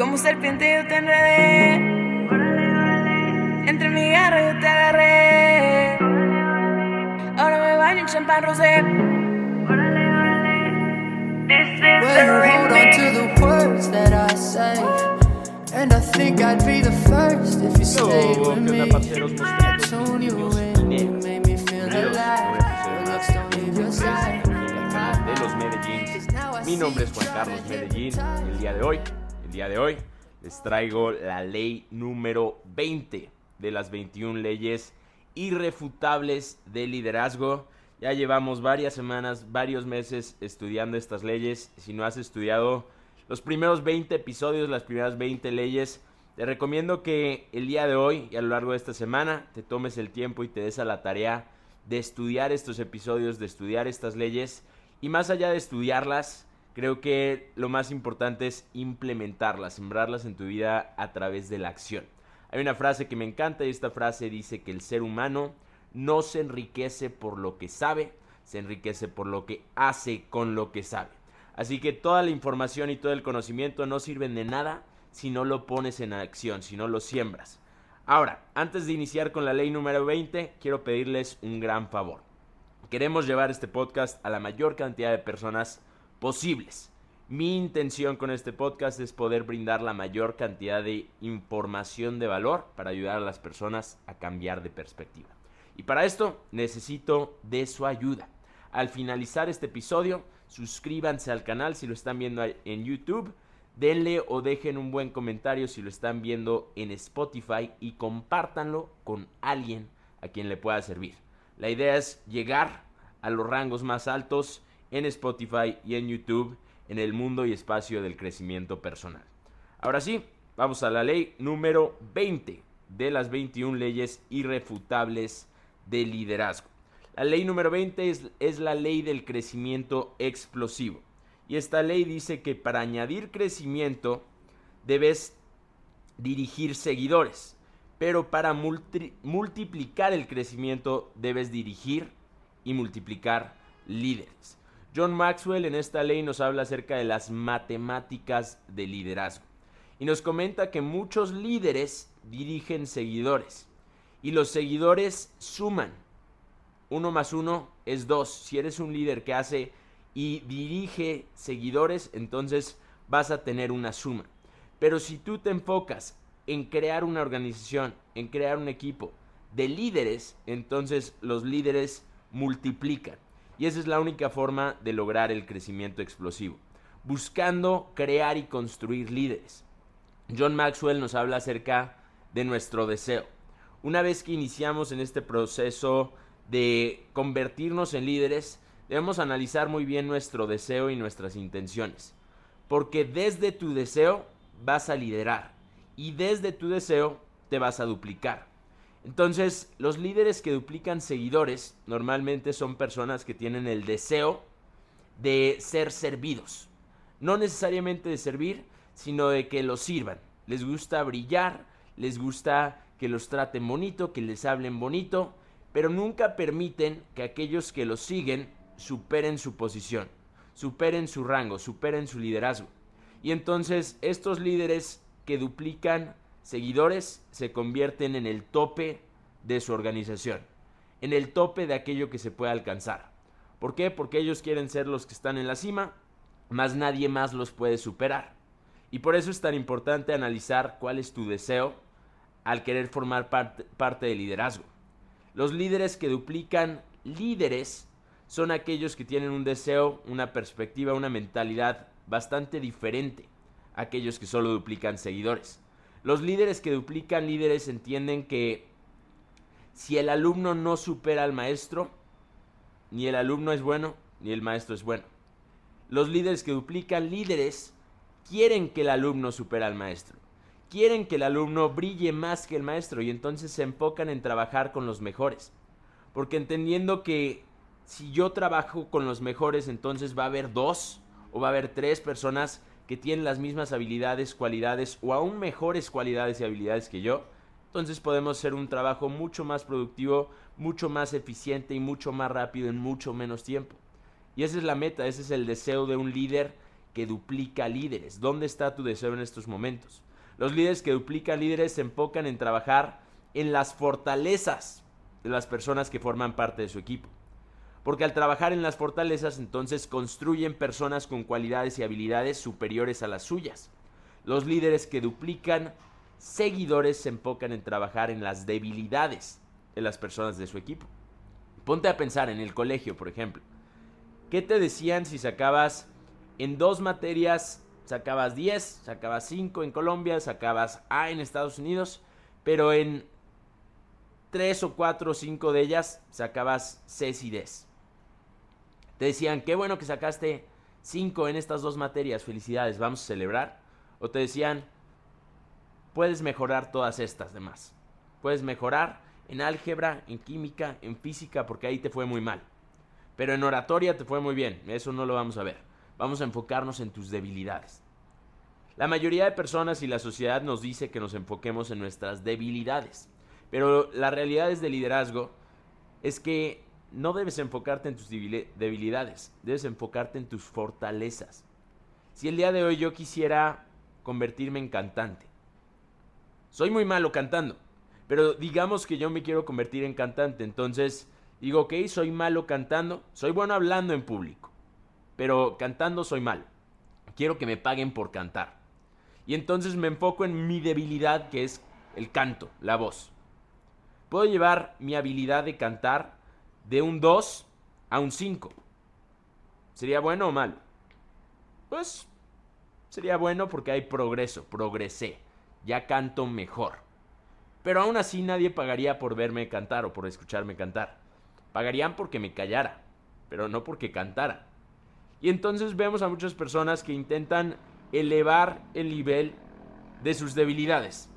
Como serpiente yo te enredé. Entre mi garra yo te agarré. Ahora me baño en champán rosé. Well, hold on remix. to the words that I say. And I think I'd be the first if you stayed Yo, with ¿qué me. I tune you in, you made feel alive. Your don't leave your side. Mi nombre es Juan Carlos Medellín el día de hoy, el día de hoy, les traigo la ley número 20 de las 21 leyes irrefutables de liderazgo. Ya llevamos varias semanas, varios meses estudiando estas leyes. Si no has estudiado los primeros 20 episodios, las primeras 20 leyes, te recomiendo que el día de hoy y a lo largo de esta semana te tomes el tiempo y te des a la tarea de estudiar estos episodios, de estudiar estas leyes y más allá de estudiarlas, creo que lo más importante es implementarlas, sembrarlas en tu vida a través de la acción. Hay una frase que me encanta y esta frase dice que el ser humano no se enriquece por lo que sabe, se enriquece por lo que hace con lo que sabe. Así que toda la información y todo el conocimiento no sirven de nada si no lo pones en acción, si no lo siembras. Ahora, antes de iniciar con la ley número 20, quiero pedirles un gran favor. Queremos llevar este podcast a la mayor cantidad de personas posibles. Mi intención con este podcast es poder brindar la mayor cantidad de información de valor para ayudar a las personas a cambiar de perspectiva. Y para esto necesito de su ayuda. Al finalizar este episodio, suscríbanse al canal si lo están viendo en YouTube, denle o dejen un buen comentario si lo están viendo en Spotify y compártanlo con alguien a quien le pueda servir. La idea es llegar a los rangos más altos en Spotify y en YouTube en el mundo y espacio del crecimiento personal. Ahora sí, vamos a la ley número 20 de las 21 leyes irrefutables de liderazgo. La ley número 20 es, es la ley del crecimiento explosivo. Y esta ley dice que para añadir crecimiento debes dirigir seguidores. Pero para multi- multiplicar el crecimiento debes dirigir y multiplicar líderes. John Maxwell en esta ley nos habla acerca de las matemáticas de liderazgo. Y nos comenta que muchos líderes dirigen seguidores. Y los seguidores suman. Uno más uno es dos. Si eres un líder que hace y dirige seguidores, entonces vas a tener una suma. Pero si tú te enfocas en crear una organización, en crear un equipo de líderes, entonces los líderes multiplican. Y esa es la única forma de lograr el crecimiento explosivo. Buscando crear y construir líderes. John Maxwell nos habla acerca de nuestro deseo. Una vez que iniciamos en este proceso de convertirnos en líderes, debemos analizar muy bien nuestro deseo y nuestras intenciones. Porque desde tu deseo vas a liderar y desde tu deseo te vas a duplicar. Entonces, los líderes que duplican seguidores normalmente son personas que tienen el deseo de ser servidos. No necesariamente de servir, sino de que los sirvan. Les gusta brillar, les gusta que los traten bonito, que les hablen bonito, pero nunca permiten que aquellos que los siguen superen su posición, superen su rango, superen su liderazgo. Y entonces estos líderes que duplican seguidores se convierten en el tope de su organización, en el tope de aquello que se puede alcanzar. ¿Por qué? Porque ellos quieren ser los que están en la cima, más nadie más los puede superar. Y por eso es tan importante analizar cuál es tu deseo al querer formar parte, parte del liderazgo. Los líderes que duplican líderes son aquellos que tienen un deseo, una perspectiva, una mentalidad bastante diferente a aquellos que solo duplican seguidores. Los líderes que duplican líderes entienden que si el alumno no supera al maestro, ni el alumno es bueno, ni el maestro es bueno. Los líderes que duplican líderes quieren que el alumno supera al maestro. Quieren que el alumno brille más que el maestro y entonces se enfocan en trabajar con los mejores. Porque entendiendo que si yo trabajo con los mejores, entonces va a haber dos o va a haber tres personas que tienen las mismas habilidades, cualidades o aún mejores cualidades y habilidades que yo. Entonces podemos hacer un trabajo mucho más productivo, mucho más eficiente y mucho más rápido en mucho menos tiempo. Y esa es la meta, ese es el deseo de un líder que duplica líderes. ¿Dónde está tu deseo en estos momentos? Los líderes que duplican líderes se enfocan en trabajar en las fortalezas de las personas que forman parte de su equipo. Porque al trabajar en las fortalezas entonces construyen personas con cualidades y habilidades superiores a las suyas. Los líderes que duplican seguidores se enfocan en trabajar en las debilidades de las personas de su equipo. Ponte a pensar en el colegio, por ejemplo. ¿Qué te decían si sacabas en dos materias, sacabas 10, sacabas 5 en Colombia, sacabas A en Estados Unidos, pero en 3 o 4 o 5 de ellas sacabas C y D? Te decían, qué bueno que sacaste 5 en estas dos materias, felicidades, vamos a celebrar. O te decían, puedes mejorar todas estas demás. Puedes mejorar en álgebra, en química, en física, porque ahí te fue muy mal. Pero en oratoria te fue muy bien, eso no lo vamos a ver. Vamos a enfocarnos en tus debilidades. La mayoría de personas y la sociedad nos dice que nos enfoquemos en nuestras debilidades. Pero la realidad es de liderazgo es que no debes enfocarte en tus debilidades, debes enfocarte en tus fortalezas. Si el día de hoy yo quisiera convertirme en cantante, soy muy malo cantando, pero digamos que yo me quiero convertir en cantante, entonces digo, ok, soy malo cantando, soy bueno hablando en público, pero cantando soy malo. Quiero que me paguen por cantar. Y entonces me enfoco en mi debilidad, que es el canto, la voz. Puedo llevar mi habilidad de cantar de un 2 a un 5. ¿Sería bueno o malo? Pues sería bueno porque hay progreso, progresé, ya canto mejor. Pero aún así nadie pagaría por verme cantar o por escucharme cantar. Pagarían porque me callara, pero no porque cantara. Y entonces vemos a muchas personas que intentan elevar el nivel de sus debilidades.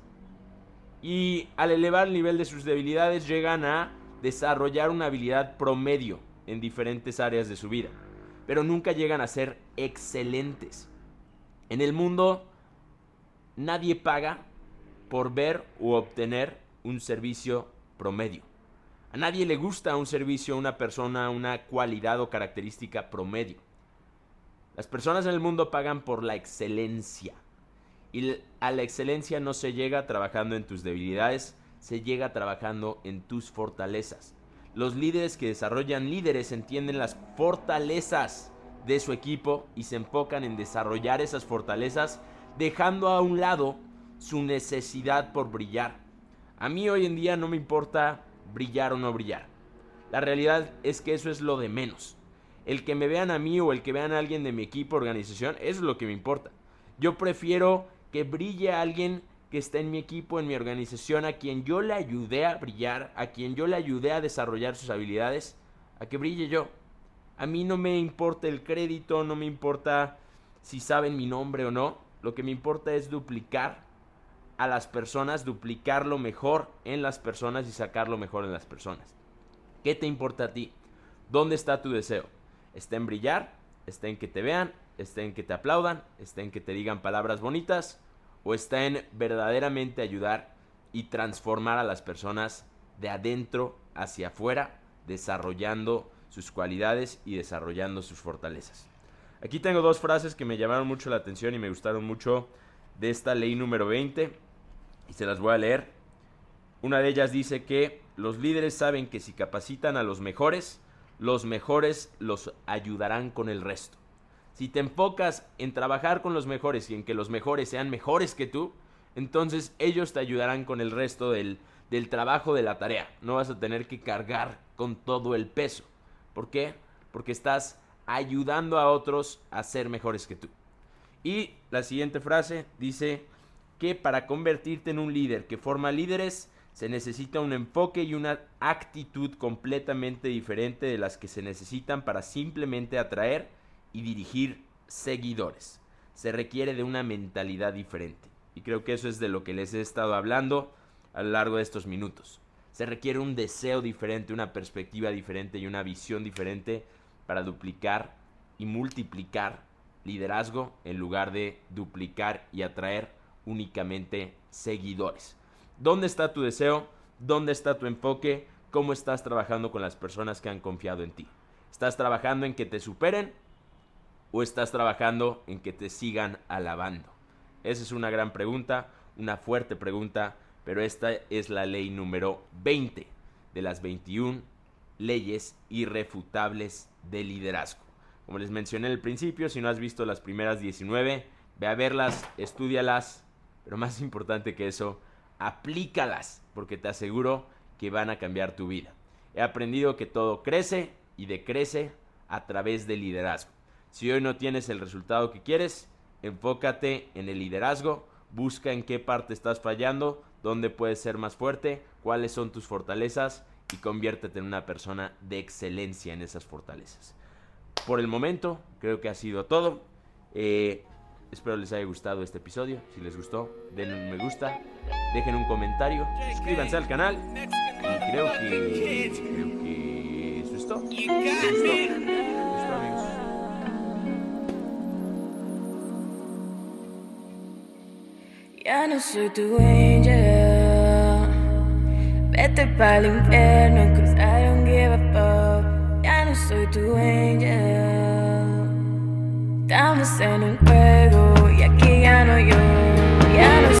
Y al elevar el nivel de sus debilidades llegan a desarrollar una habilidad promedio en diferentes áreas de su vida, pero nunca llegan a ser excelentes. En el mundo nadie paga por ver u obtener un servicio promedio. A nadie le gusta un servicio, una persona, una cualidad o característica promedio. Las personas en el mundo pagan por la excelencia. Y a la excelencia no se llega trabajando en tus debilidades, se llega trabajando en tus fortalezas. Los líderes que desarrollan líderes entienden las fortalezas de su equipo y se enfocan en desarrollar esas fortalezas, dejando a un lado su necesidad por brillar. A mí hoy en día no me importa brillar o no brillar. La realidad es que eso es lo de menos. El que me vean a mí o el que vean a alguien de mi equipo, organización, eso es lo que me importa. Yo prefiero que brille alguien que está en mi equipo, en mi organización, a quien yo le ayudé a brillar, a quien yo le ayudé a desarrollar sus habilidades, a que brille yo. A mí no me importa el crédito, no me importa si saben mi nombre o no. Lo que me importa es duplicar a las personas, duplicar lo mejor en las personas y sacar lo mejor en las personas. ¿Qué te importa a ti? ¿Dónde está tu deseo? ¿Está en brillar? ¿Está en que te vean? ¿Está en que te aplaudan? ¿Está en que te digan palabras bonitas? O está en verdaderamente ayudar y transformar a las personas de adentro hacia afuera, desarrollando sus cualidades y desarrollando sus fortalezas. Aquí tengo dos frases que me llamaron mucho la atención y me gustaron mucho de esta ley número 20 y se las voy a leer. Una de ellas dice que los líderes saben que si capacitan a los mejores, los mejores los ayudarán con el resto. Si te enfocas en trabajar con los mejores y en que los mejores sean mejores que tú, entonces ellos te ayudarán con el resto del, del trabajo de la tarea. No vas a tener que cargar con todo el peso. ¿Por qué? Porque estás ayudando a otros a ser mejores que tú. Y la siguiente frase dice que para convertirte en un líder que forma líderes, se necesita un enfoque y una actitud completamente diferente de las que se necesitan para simplemente atraer y dirigir seguidores. Se requiere de una mentalidad diferente. Y creo que eso es de lo que les he estado hablando a lo largo de estos minutos. Se requiere un deseo diferente, una perspectiva diferente y una visión diferente para duplicar y multiplicar liderazgo en lugar de duplicar y atraer únicamente seguidores. ¿Dónde está tu deseo? ¿Dónde está tu enfoque? ¿Cómo estás trabajando con las personas que han confiado en ti? ¿Estás trabajando en que te superen ¿O estás trabajando en que te sigan alabando? Esa es una gran pregunta, una fuerte pregunta, pero esta es la ley número 20 de las 21 leyes irrefutables de liderazgo. Como les mencioné al principio, si no has visto las primeras 19, ve a verlas, estudialas, pero más importante que eso, aplícalas, porque te aseguro que van a cambiar tu vida. He aprendido que todo crece y decrece a través del liderazgo. Si hoy no tienes el resultado que quieres, enfócate en el liderazgo, busca en qué parte estás fallando, dónde puedes ser más fuerte, cuáles son tus fortalezas y conviértete en una persona de excelencia en esas fortalezas. Por el momento, creo que ha sido todo. Eh, espero les haya gustado este episodio. Si les gustó, denle un me gusta, dejen un comentario, suscríbanse al canal y creo que, creo que es. Ya no soy tu angel. Vete pa'l infierno, cause I don't give a fuck. Ya no soy tu angel. Estamos en un